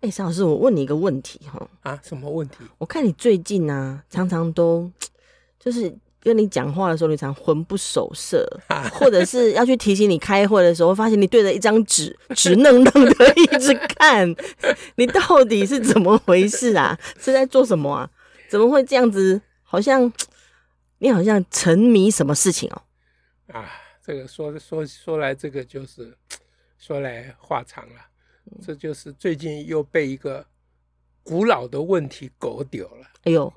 哎，欸，沈老师，我问你一个问题哈。啊，什么问题？我看你最近呢，啊，常常都就是跟你讲话的时候，你常魂不守舍，啊或者是要去提醒你开会的时候，发现你对着一张纸，直愣愣的 一直看，你到底是怎么回事啊？是在做什么啊？怎么会这样子？好像你好像沉迷什么事情哦？啊，这个说说说来，这个就是说来话长了。这就是最近又被一个古老的问题狗丢了。哎呦，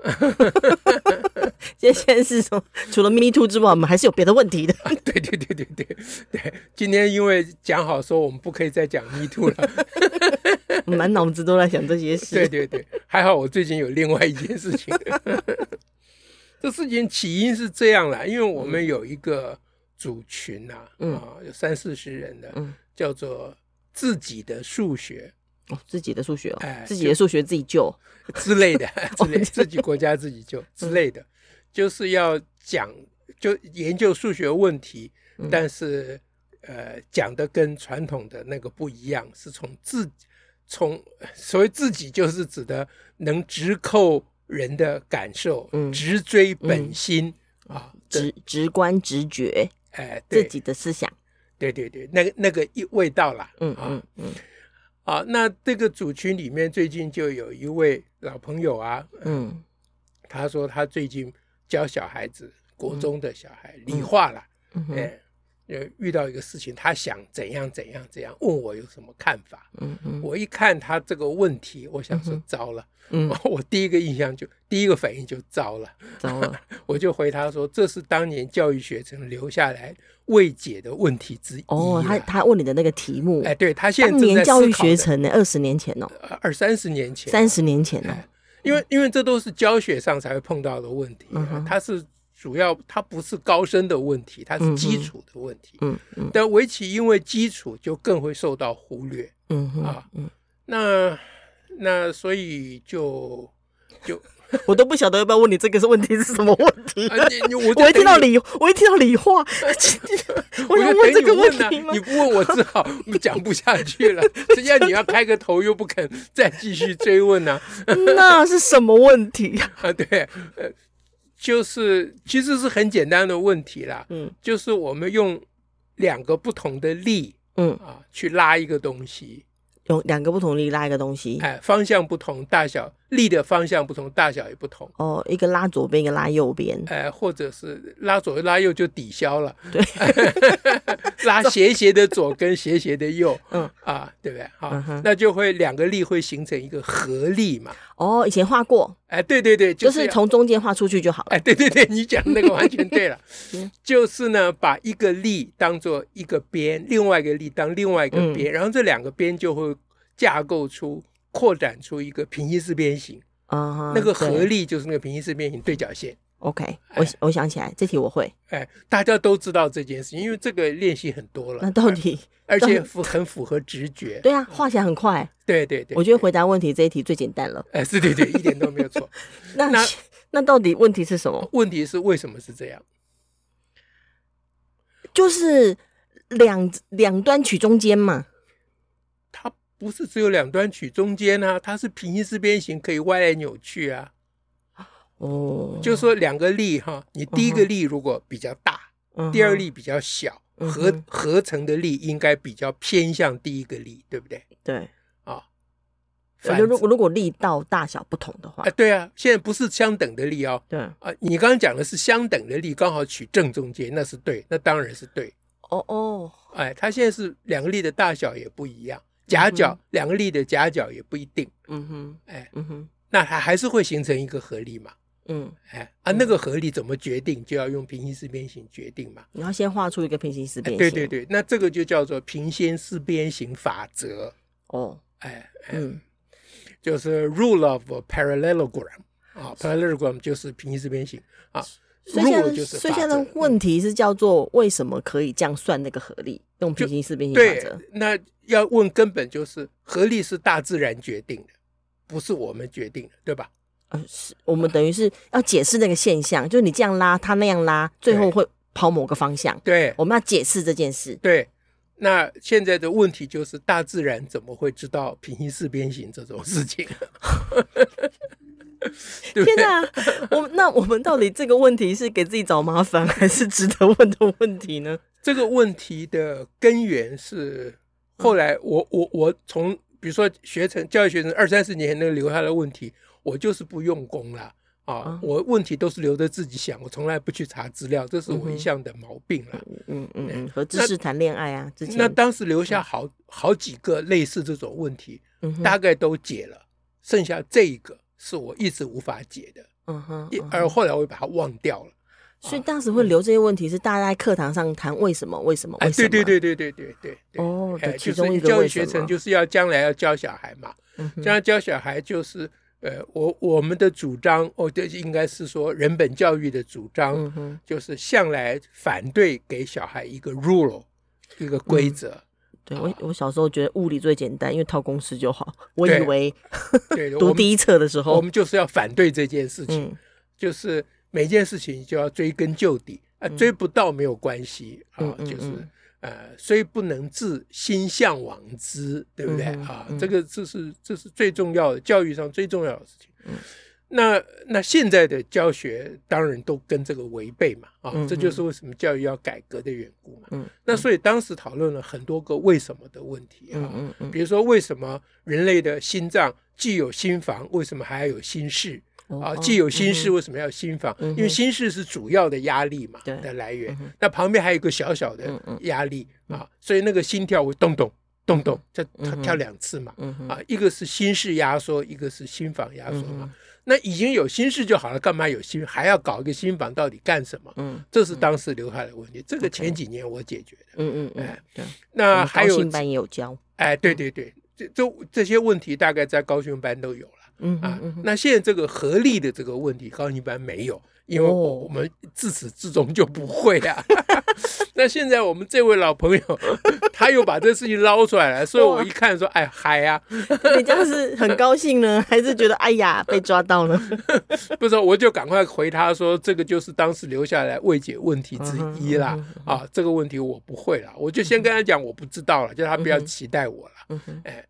这现在是说，除了 Me Too 之外，我们还是有别的问题的。啊、对对对对对对，今天因为讲好说我们不可以再讲 Me Too 了，满脑子都在想这些事。对对对，还好我最近有另外一件事情。这事情起因是这样啦，因为我们有一个组群啊，嗯、啊，有三四十人的，嗯、叫做。自己的数学哦，自己的数学哦，哎，自己的数学自己救之类的，之类自己国家自己救之类的，就是要讲就研究数学问题，但是呃讲的跟传统的那个不一样，是从自从所谓自己就是指的能直扣人的感受，直追本心啊，直直观直觉，哎，自己的思想。对对对，那个那个一味道啦，嗯嗯嗯，啊，那这个组群里面最近就有一位老朋友啊，嗯，他说他最近教小孩子，国中的小孩理化了，哎，遇到一个事情，他想怎样怎样怎样，问我有什么看法，嗯嗯，我一看他这个问题，我想说糟了。嗯，我第一个印象就第一个反应就糟了，糟了，我就回他说，这是当年教育学程留下来未解的问题之一。哦，他他问你的那个题目，哎，对他现在当年教育学程呢，二十年前哦，二三十年前，三十年前哦，因为因为这都是教学上才会碰到的问题，它是主要它不是高深的问题，它是基础的问题，嗯嗯，但围棋因为基础就更会受到忽略，嗯啊，嗯，那。那所以就就 我都不晓得要不要问你这个是问题是什么问题？我一听到理，我一听到理化，我要问这个问题吗？你不问我只好 讲不下去了。实际上你要开个头又不肯再继续追问呢？那是什么问题啊？对，就是其实是很简单的问题啦。嗯，就是我们用两个不同的力，嗯啊，去拉一个东西。用两个不同力拉一个东西，哎，方向不同，大小力的方向不同，大小也不同。哦，一个拉左边，一个拉右边，哎，或者是拉左拉右就抵消了。对，拉斜斜的左跟斜斜的右，嗯啊，对不对？好，嗯、那就会两个力会形成一个合力嘛。哦，以前画过，哎，对对对，就是、就是从中间画出去就好了。哎，对对对，你讲那个完全对了。就是呢，把一个力当做一个边，另外一个力当另外一个边，嗯、然后这两个边就会架构出、扩展出一个平行四边形。啊、uh，huh, 那个合力就是那个平行四边形对角线。OK，我我想起来，这题我会。哎，大家都知道这件事情，因为这个练习很多了。那到底，而且符很符合直觉。对啊，画起来很快。对对对，我觉得回答问题这一题最简单了。哎，是对对，一点都没有错。那那那到底问题是什么？问题是为什么是这样？就是两两端取中间嘛。它不是只有两端取中间啊，它是平行四边形，可以歪来扭去啊。哦，就说两个力哈，你第一个力如果比较大，嗯、第二力比较小，嗯、合合成的力应该比较偏向第一个力，对不对？对，啊，反正如果如果力道大小不同的话，哎，对啊，现在不是相等的力哦，对。啊，你刚刚讲的是相等的力，刚好取正中间，那是对，那当然是对。哦哦，哎，它现在是两个力的大小也不一样，夹角、嗯、两个力的夹角也不一定。嗯哼，哎，嗯哼，那它还是会形成一个合力嘛？嗯，哎啊，那个合力怎么决定？就要用平行四边形决定嘛。你要先画出一个平行四边形。对对对，那这个就叫做平行四边形法则。哦，哎，嗯，就是 rule of parallelogram 啊，parallelogram 就是平行四边形啊。所以现在，所以现在的问题是叫做为什么可以这样算那个合力？用平行四边形法则。那要问根本就是合力是大自然决定的，不是我们决定的，对吧？呃，是我们等于是要解释那个现象，就是你这样拉，他那样拉，最后会跑某个方向。对，我们要解释这件事。对，那现在的问题就是大自然怎么会知道平行四边形这种事情？天哪！我那我们到底这个问题是给自己找麻烦，还是值得问的问题呢？这个问题的根源是后来我我我从比如说学成教育学生二三十年前那个留下的问题，我就是不用功了啊！我问题都是留着自己想，我从来不去查资料，这是我一向的毛病了。嗯嗯嗯，和知识谈恋爱啊，之前那当时留下好好几个类似这种问题，大概都解了，剩下这一个。是我一直无法解的，嗯哼，而后来我又把它忘掉了。所以当时会留这些问题，是大家在课堂上谈为什么？为什么？哎，对对对对对对对。哦，其中一个教育学程就是要将来要教小孩嘛，将来教小孩就是呃，我我们的主张，哦，这应该是说人本教育的主张，就是向来反对给小孩一个 rule，一个规则。对我，我小时候觉得物理最简单，因为套公式就好。我以为 读第一册的时候，我们就是要反对这件事情，就是每件事情就要追根究底啊，追不到没有关系啊，就是呃，虽不能至，心向往之，对不对啊？这个这是这是最重要的，教育上最重要的事情。那那现在的教学当然都跟这个违背嘛，啊，这就是为什么教育要改革的缘故嘛。嗯，那所以当时讨论了很多个为什么的问题啊，比如说为什么人类的心脏既有心房，为什么还要有心室啊？既有心室，为什么要心房？因为心室是主要的压力嘛的来源，那旁边还有一个小小的压力啊，所以那个心跳会咚咚咚咚，这它跳两次嘛，啊，一个是心室压缩，一个是心房压缩嘛。那已经有心事就好了，干嘛有心还要搞一个新房？到底干什么？嗯，这是当时留下来的问题。这个前几年我解决的。嗯嗯嗯，对。那还有高训班也有教。哎，对对对，这这这些问题大概在高雄班都有了。嗯啊，那现在这个合力的这个问题，高训班没有。因为我们自始至终就不会啊，那现在我们这位老朋友他又把这事情捞出来了，所以我一看说，哎嗨啊，你这样是很高兴呢，还是觉得哎呀被抓到了？不是，我就赶快回他说，这个就是当时留下来未解问题之一啦。啊，这个问题我不会了，我就先跟他讲我不知道了，叫他不要期待我了。哎，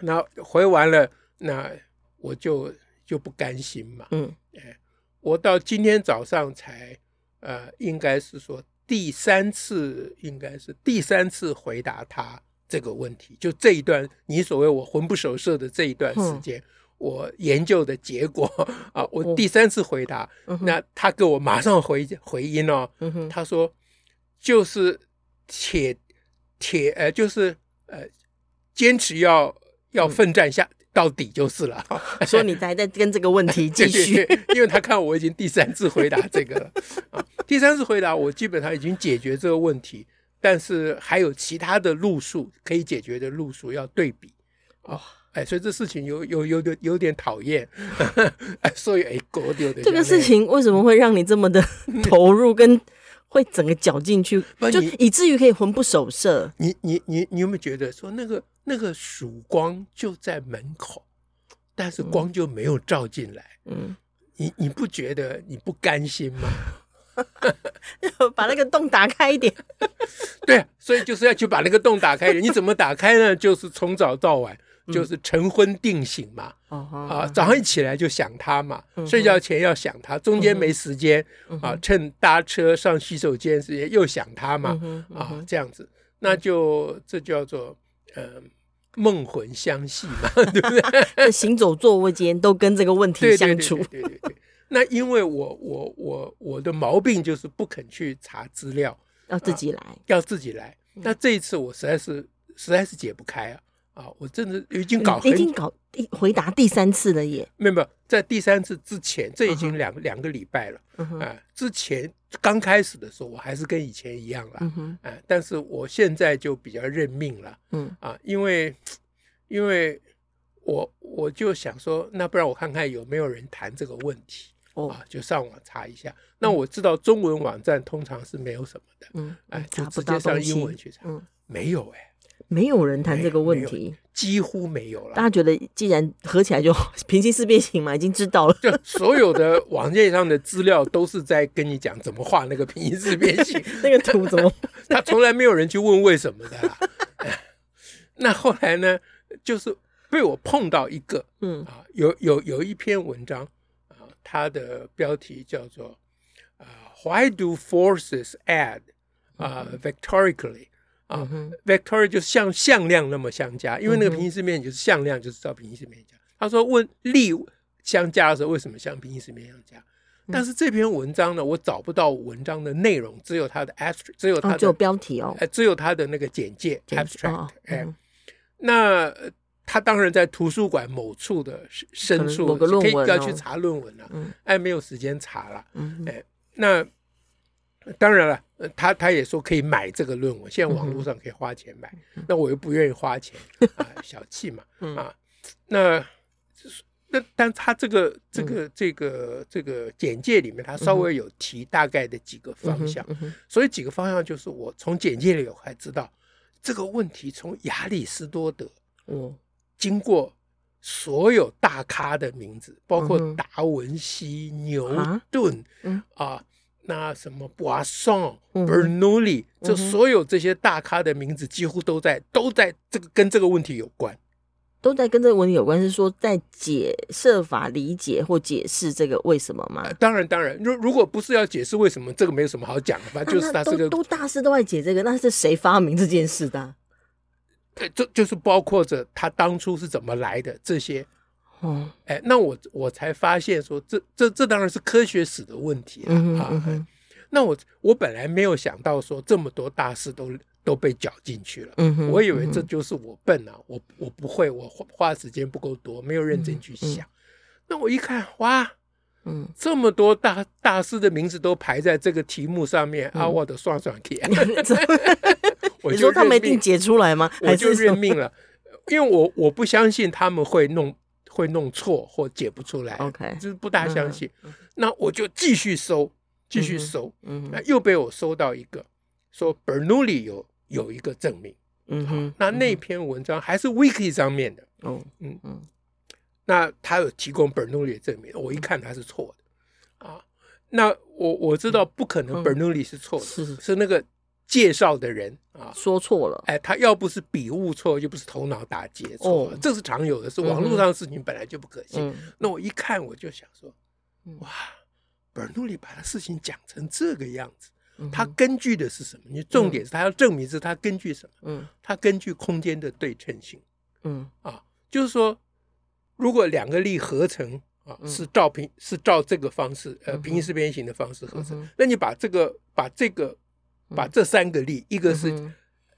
那回完了，那我就就不甘心嘛。嗯，哎。我到今天早上才，呃，应该是说第三次，应该是第三次回答他这个问题。就这一段，你所谓我魂不守舍的这一段时间，嗯、我研究的结果啊，我第三次回答，嗯、那他给我马上回回音哦，嗯、他说就是铁铁呃，就是呃，坚持要要奋战下。嗯到底就是了，说你还在跟这个问题 继续。对对对，因为他看我已经第三次回答这个了。啊，第三次回答我基本上已经解决这个问题，但是还有其他的路数可以解决的路数要对比。啊，哎，所以这事情有有有点有点讨厌，哎，所以哎，狗丢的这个事情为什么会让你这么的投入，跟会整个搅进去，就以至于可以魂不守舍？你你你你有没有觉得说那个？那个曙光就在门口，但是光就没有照进来。嗯，你你不觉得你不甘心吗？把那个洞打开一点。对，所以就是要去把那个洞打开。你怎么打开呢？就是从早到晚，就是晨昏定醒嘛。啊，早上一起来就想他嘛，睡觉前要想他，中间没时间啊，趁搭车上洗手间时间又想他嘛。啊，这样子，那就这叫做。呃，梦魂相系嘛，对不对？行走坐卧间都跟这个问题相处。对对对，对，对，对。那因为我我我我的毛病就是不肯去查资料，要自己来，啊，要自己来。那这一次我实在是实在是解不开啊。啊，我真的已经搞，已经搞第回答第三次了耶！没有没有，在第三次之前，这已经两两个礼拜了。啊，之前刚开始的时候，我还是跟以前一样了。啊，但是我现在就比较认命了。嗯啊，因为因为我我就想说，那不然我看看有没有人谈这个问题。哦，啊，就上网查一下。那我知道中文网站通常是没有什么的，嗯，哎，就直接上英文去查，嗯，没有哎，没有人谈这个问题，几乎没有了。大家觉得既然合起来就 平行四边形嘛，已经知道了。就所有的网页上的资料都是在跟你讲怎么画那个平行四边形，那个图怎么？他从来没有人去问为什么的啦。那后来呢，就是被我碰到一个，嗯啊，有有有一篇文章啊。它的标题叫做啊、uh,，Why do forces add 啊、uh, vectorically 啊、uh, vectoric 就是像向量那么相加，因为那个平行四面就是向量，就是照平行四面加。他说问力相加的时候为什么像平行四面相加？但是这篇文章呢，我找不到文章的内容，只有它的 abstract，只有它的、哦、只有标题哦，只有它的那个简介 abstract，哎，那。他当然在图书馆某处的深处，可以要去查论文了、啊。哎，没有时间查了。哎，那当然了，他他也说可以买这个论文，现在网络上可以花钱买。那我又不愿意花钱 啊，小气嘛啊。那那但他这个这个这个这个简介里面，他稍微有提大概的几个方向。所以几个方向就是我从简介里我还知道这个问题，从亚里士多德，嗯经过所有大咖的名字，包括达文西、牛顿啊，那什么布瓦松、伯努利，这所有这些大咖的名字，几乎都在都在这个跟这个问题有关，都在跟这个问题有关，是说在解设法理解或解释这个为什么吗？当然，当然，如如果不是要解释为什么，这个没有什么好讲的，反正就是他这个都大师都在解这个，那是谁发明这件事的？这就是包括着他当初是怎么来的这些，哦，哎，那我我才发现说，这这这当然是科学史的问题了啊。那我我本来没有想到说这么多大事都都被搅进去了，嗯哼，我以为这就是我笨啊，我我不会，我花花时间不够多，没有认真去想。那我一看，哇，嗯，这么多大大师的名字都排在这个题目上面啊，我的算算题。你说他没一定解出来吗？我就认命了，因为我我不相信他们会弄会弄错或解不出来。OK，就是不大相信。那我就继续搜，继续搜。嗯，那又被我搜到一个，说 Bernoulli 有有一个证明。嗯哼，那那篇文章还是 Wiki 上面的。哦，嗯嗯，那他有提供 Bernoulli 的证明，我一看他是错的。啊，那我我知道不可能 Bernoulli 是错的，是是那个。介绍的人啊，说错了，哎，他要不是笔误错，就不是头脑打结错，哦、这是常有的，事网络上的事情本来就不可信。嗯、那我一看，我就想说，哇，本努利把他事情讲成这个样子，嗯、他根据的是什么？你重点是他要证明是他根据什么？嗯，他根据空间的对称性。嗯，啊，就是说，如果两个力合成啊，是照平是照这个方式，呃，平行四边形的方式合成，嗯、那你把这个把这个。把这三个力，一个是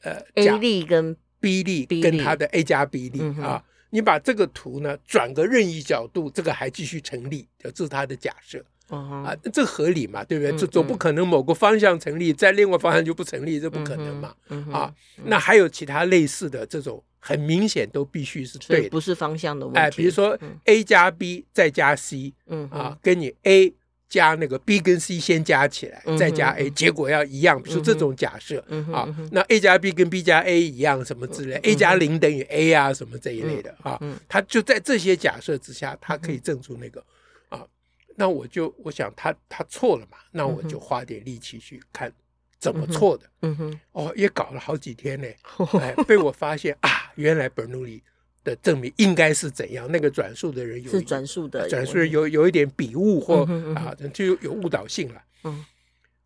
呃 A 力跟 B 力跟它的 A 加 B 力啊，你把这个图呢转个任意角度，这个还继续成立，这是它的假设啊，这合理嘛，对不对？这总不可能某个方向成立，在另外方向就不成立，这不可能嘛啊。那还有其他类似的这种，很明显都必须是对，不是方向的问题。哎，比如说 A 加 B 再加 C，嗯啊，跟你 A。加那个 B 跟 C 先加起来，再加 A，结果要一样。比如说这种假设啊，那 A 加 B 跟 B 加 A 一样，什么之类，A 加零等于 A 啊，什么这一类的啊，他就在这些假设之下，他可以证出那个啊。那我就我想他他错了嘛，那我就花点力气去看怎么错的。嗯哼，哦，也搞了好几天呢，哎，被我发现啊，原来本努利。的证明应该是怎样？那个转述的人有是转述的，转述人有有一点笔误或啊，就有误导性了。嗯，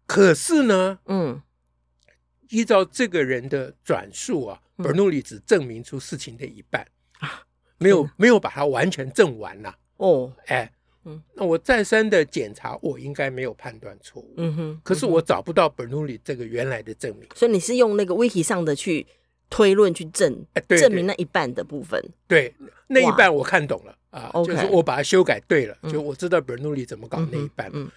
可是呢，嗯，依照这个人的转述啊，伯努利只证明出事情的一半啊，没有没有把它完全证完了。哦，哎，嗯，那我再三的检查，我应该没有判断错误。嗯哼，可是我找不到伯努利这个原来的证明。所以你是用那个 wiki 上的去。推论去证证明那一半的部分，对那一半我看懂了啊，就是我把它修改对了，就我知道伯努利怎么搞那一半。嗯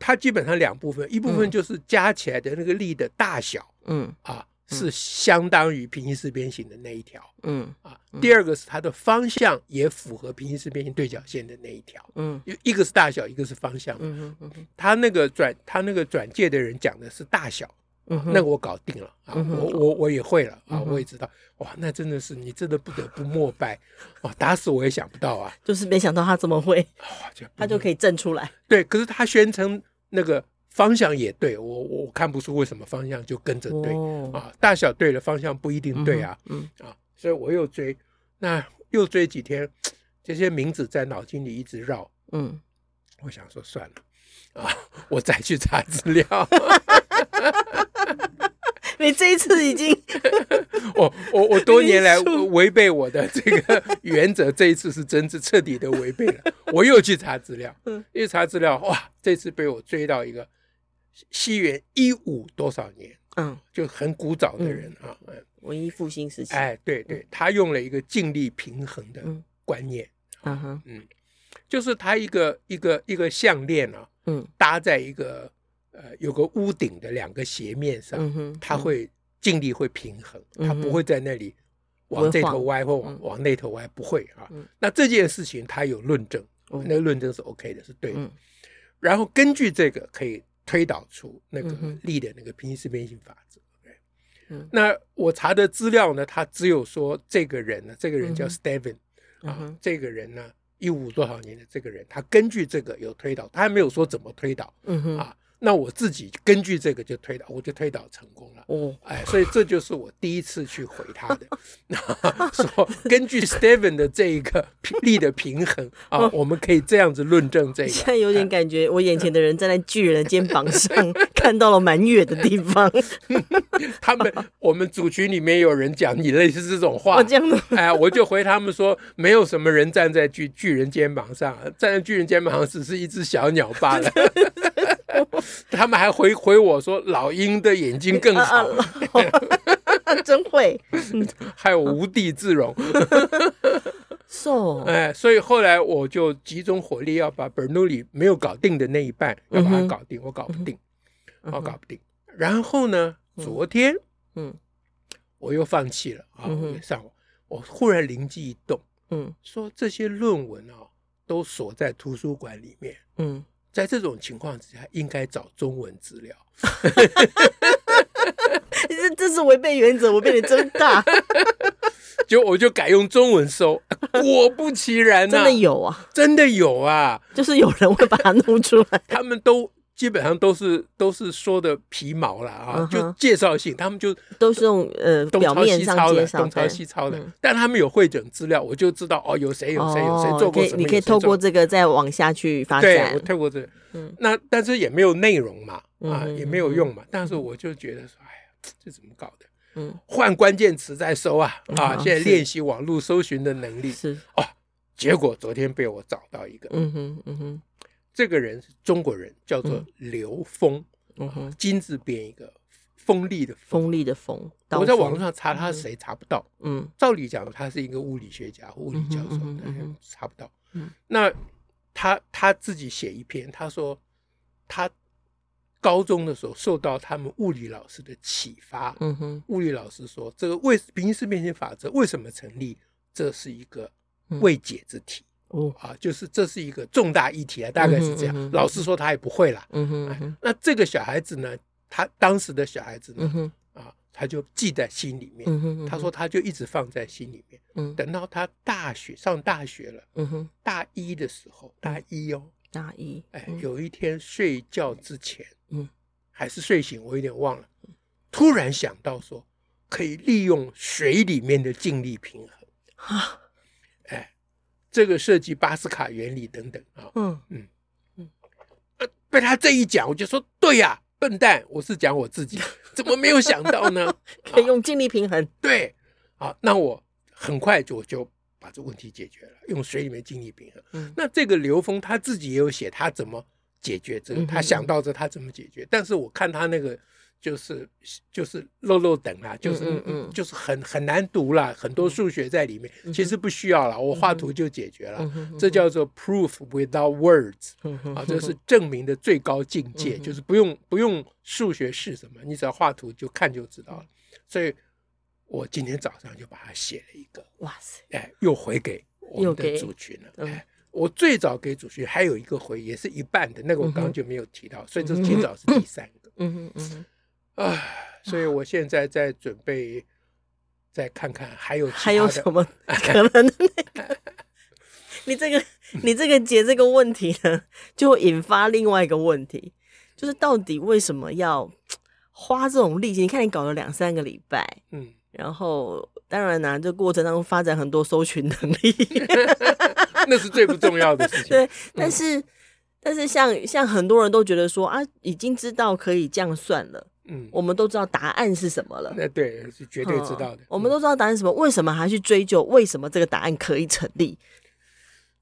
它基本上两部分，一部分就是加起来的那个力的大小，嗯。啊，是相当于平行四边形的那一条，嗯啊，第二个是它的方向也符合平行四边形对角线的那一条，嗯，一个是大小，一个是方向，嗯嗯嗯，他那个转他那个转介的人讲的是大小，嗯，那个我搞定了啊，我我我也会了啊，我也知道，哇，那真的是你真的不得不膜拜，哇，打死我也想不到啊，就是没想到他这么会，他就可以证出来，对，可是他宣称那个。方向也对，我我看不出为什么方向就跟着对、哦、啊，大小对了，方向不一定对啊，嗯，嗯。啊，所以我又追，那又追几天，这些名字在脑筋里一直绕，嗯，我想说算了啊，我再去查资料。你这一次已经 我我我多年来违背我的这个原则，这一次是真是彻底的违背了，我又去查资料，嗯，一查资料，哇，这次被我追到一个。西元一五多少年？嗯，就很古早的人啊，嗯，文艺复兴时期。哎，对对，他用了一个静力平衡的观念，嗯哼，嗯，就是他一个一个一个项链啊，嗯，搭在一个呃有个屋顶的两个斜面上，嗯，它会尽力会平衡，它不会在那里往这头歪或往往那头歪，不会啊。那这件事情它有论证，那个论证是 OK 的，是对的。然后根据这个可以。推导出那个力的那个平行四边形法则。嗯，那我查的资料呢，他只有说这个人呢，这个人叫 Steven、嗯、啊，这个人呢，一五多少年的这个人，他根据这个有推导，他还没有说怎么推导。嗯哼，啊。那我自己根据这个就推导，我就推导成功了。哦，哎，所以这就是我第一次去回他的，说根据 Steven 的这一个力的平衡啊，我们可以这样子论证这个。现在有点感觉，我眼前的人站在巨人的肩膀上，看到了蛮远的地方。他们我们组群里面有人讲你类似这种话，我这样的，哎，我就回他们说，没有什么人站在巨巨人肩膀上，站在巨人肩膀上只是一只小鸟罢了。他们还回回我说：“老鹰的眼睛更好，真会，还有无地自容。”So，哎，所以后来我就集中火力要把 Bernoulli 没有搞定的那一半要把它搞定，我搞不定，我搞不定。然后呢，昨天，嗯，我又放弃了啊，上网，我忽然灵机一动，嗯，说这些论文啊都锁在图书馆里面，嗯。在这种情况之下，应该找中文资料。这这是违背原则，我被你真大。就我就改用中文搜，果不其然，真的有啊，真的有啊，就是有人会把它弄出来。他们都。基本上都是都是说的皮毛了啊，就介绍性，他们就都是用呃表面上抄的，东抄西抄的，但他们有汇整资料，我就知道哦，有谁有谁有谁做过什么，你可以透过这个再往下去发展。对，我透过这个，那但是也没有内容嘛，啊，也没有用嘛，但是我就觉得说，哎呀，这怎么搞的？嗯，换关键词再搜啊，啊，现在练习网络搜寻的能力。是。哦，结果昨天被我找到一个，嗯哼，嗯哼。这个人是中国人，叫做刘峰，嗯哼金字边一个锋利的锋利的锋。我在网络上查他是谁，查不到。嗯，照理讲，他是一个物理学家、物理教授，查不到。那他他自己写一篇，他说他高中的时候受到他们物理老师的启发。嗯哼，物理老师说，这个为平行四边形法则为什么成立？这是一个未解之题。哦啊，就是这是一个重大议题啊，大概是这样。嗯嗯、老师说他也不会了。嗯哼，嗯哼，那这个小孩子呢，他当时的小孩子呢，啊，他就记在心里面。嗯哼，嗯哼，他说他就一直放在心里面。嗯，等到他大学上大学了，嗯哼，大一的时候，大一哦，大一，哎，有一天睡觉之前，嗯，还是睡醒，我有点忘了，突然想到说，可以利用水里面的静力平衡啊。这个涉及巴斯卡原理等等啊，嗯。嗯。嗯，被他这一讲，我就说对呀，笨蛋，我是讲我自己，怎么没有想到呢？可以用静力平衡，对，啊，那我很快就就把这问题解决了，用水里面静力平衡。嗯，那这个刘峰他自己也有写他怎么解决这个，他想到这他怎么解决，但是我看他那个。就是就是漏漏等啦，就是嗯嗯，就是很很难读啦，很多数学在里面，其实不需要了，我画图就解决了，这叫做 proof without words，啊，这是证明的最高境界，就是不用不用数学是什么，你只要画图就看就知道了。所以我今天早上就把它写了一个，哇塞，哎，又回给我们的族群了。嗯、哎，我最早给主群还有一个回，也是一半的那个，我刚刚就没有提到，嗯、所以这今早是第三个。嗯嗯嗯，啊，所以我现在在准备，再看看还有还有什么可能的。你这个你这个解这个问题呢，就会引发另外一个问题，就是到底为什么要花这种力气？你看你搞了两三个礼拜，嗯，然后当然呢、啊，这过程当中发展很多搜寻能力，那是最不重要的事情。对，但是、嗯、但是像像很多人都觉得说啊，已经知道可以这样算了，嗯，我们都知道答案是什么了。那对，是绝对知道的、嗯。我们都知道答案是什么，为什么还去追究？为什么这个答案可以成立？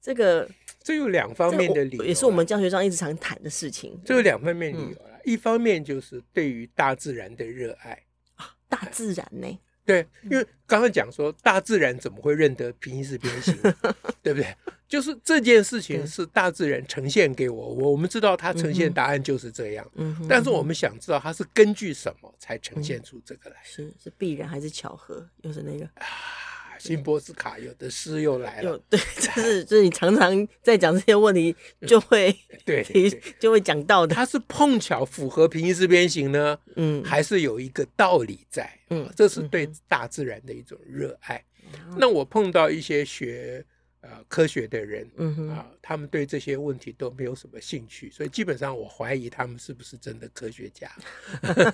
这个这有两方面的理由，也是我们教学上一直常谈的事情。这有两方面理由啦，一方面就是对于大自然的热爱啊，大自然呢？对，因为刚刚讲说大自然怎么会认得平行四边形，对不对？就是这件事情是大自然呈现给我，我我们知道它呈现答案就是这样，嗯，但是我们想知道它是根据什么才呈现出这个来，是是必然还是巧合？又是那个啊。辛波斯卡有的诗又来了，对，就是就是你常常在讲这些问题，就会 对，就会讲到的。它是碰巧符合平行四边形呢，嗯，还是有一个道理在，嗯，这是对大自然的一种热爱。嗯，那我碰到一些学。呃，科学的人，嗯哼，啊，他们对这些问题都没有什么兴趣，所以基本上我怀疑他们是不是真的科学家。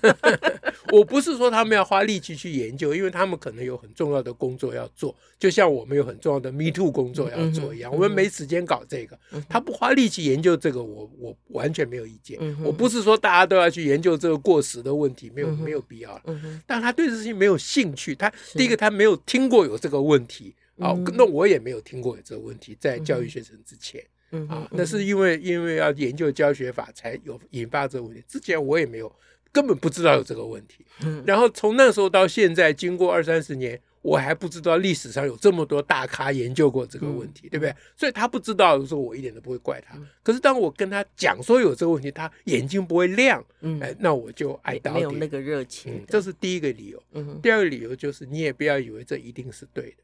我不是说他们要花力气去研究，因为他们可能有很重要的工作要做，就像我们有很重要的 Me Too 工作要做一样，嗯、我们没时间搞这个。嗯、他不花力气研究这个，我我完全没有意见。嗯、我不是说大家都要去研究这个过时的问题，没有、嗯、没有必要但他对这事情没有兴趣，他第一个他没有听过有这个问题。哦，那我也没有听过有这个问题，在教育学生之前，嗯、啊，那是因为因为要研究教学法才有引发这个问题，之前我也没有，根本不知道有这个问题。嗯、然后从那时候到现在，经过二三十年，我还不知道历史上有这么多大咖研究过这个问题，嗯、对不对？所以他不知道的时候，我一点都不会怪他。嗯、可是当我跟他讲说有这个问题，他眼睛不会亮，嗯，哎，那我就爱到底，没有那个热情、嗯。这是第一个理由。嗯、第二个理由就是你也不要以为这一定是对的。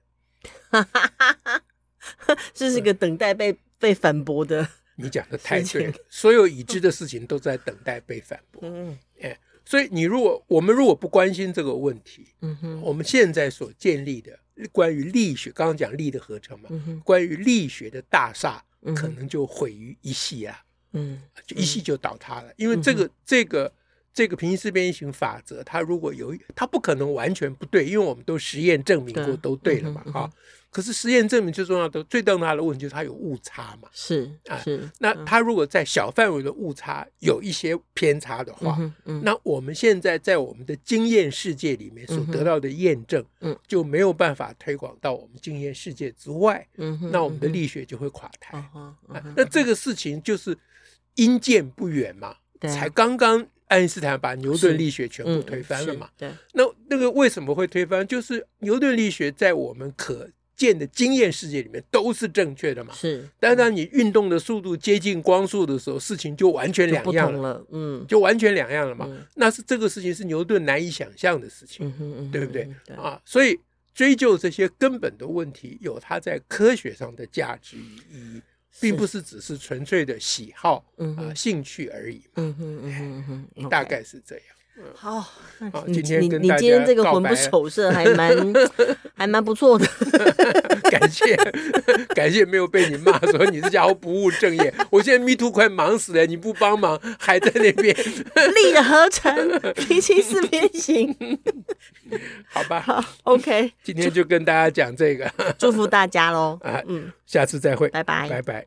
哈哈哈哈这是个等待被被反驳的。你讲的太对了，所有已知的事情都在等待被反驳。嗯，哎，所以你如果我们如果不关心这个问题，嗯哼，我们现在所建立的关于力学，刚刚讲力的合成嘛，关于力学的大厦，可能就毁于一夕啊，嗯，就一夕就倒塌了，因为这个这个。这个平行四边形法则，它如果有，它不可能完全不对，因为我们都实验证明过都对了嘛，哈、嗯嗯。可是实验证明最重要的、最重大的问题就是它有误差嘛，是啊，是。那它如果在小范围的误差有一些偏差的话，嗯嗯、那我们现在在我们的经验世界里面所得到的验证，嗯，就没有办法推广到我们经验世界之外，嗯，那我们的力学就会垮台。嗯嗯啊、那这个事情就是因见不远嘛，才刚刚。爱因斯坦把牛顿力学全部推翻了嘛？嗯、对，那那个为什么会推翻？就是牛顿力学在我们可见的经验世界里面都是正确的嘛。是，但当你运动的速度接近光速的时候，事情就完全两样了。了嗯，就完全两样了嘛。嗯、那是这个事情是牛顿难以想象的事情，对不对？对啊，所以追究这些根本的问题，有它在科学上的价值与意义。并不是只是纯粹的喜好，嗯啊兴趣而已，嗯哼嗯哼，大概是这样。好，好，今天你你今天这个魂不守舍 还蛮还蛮不错的，感谢 感谢没有被你骂说你这家伙不务正业。我现在 Me Too 快忙死了，你不帮忙还在那边力的合成平行四边形，好吧？好，OK，今天就跟大家讲这个，祝福大家喽啊，嗯，下次再会，拜拜，拜拜。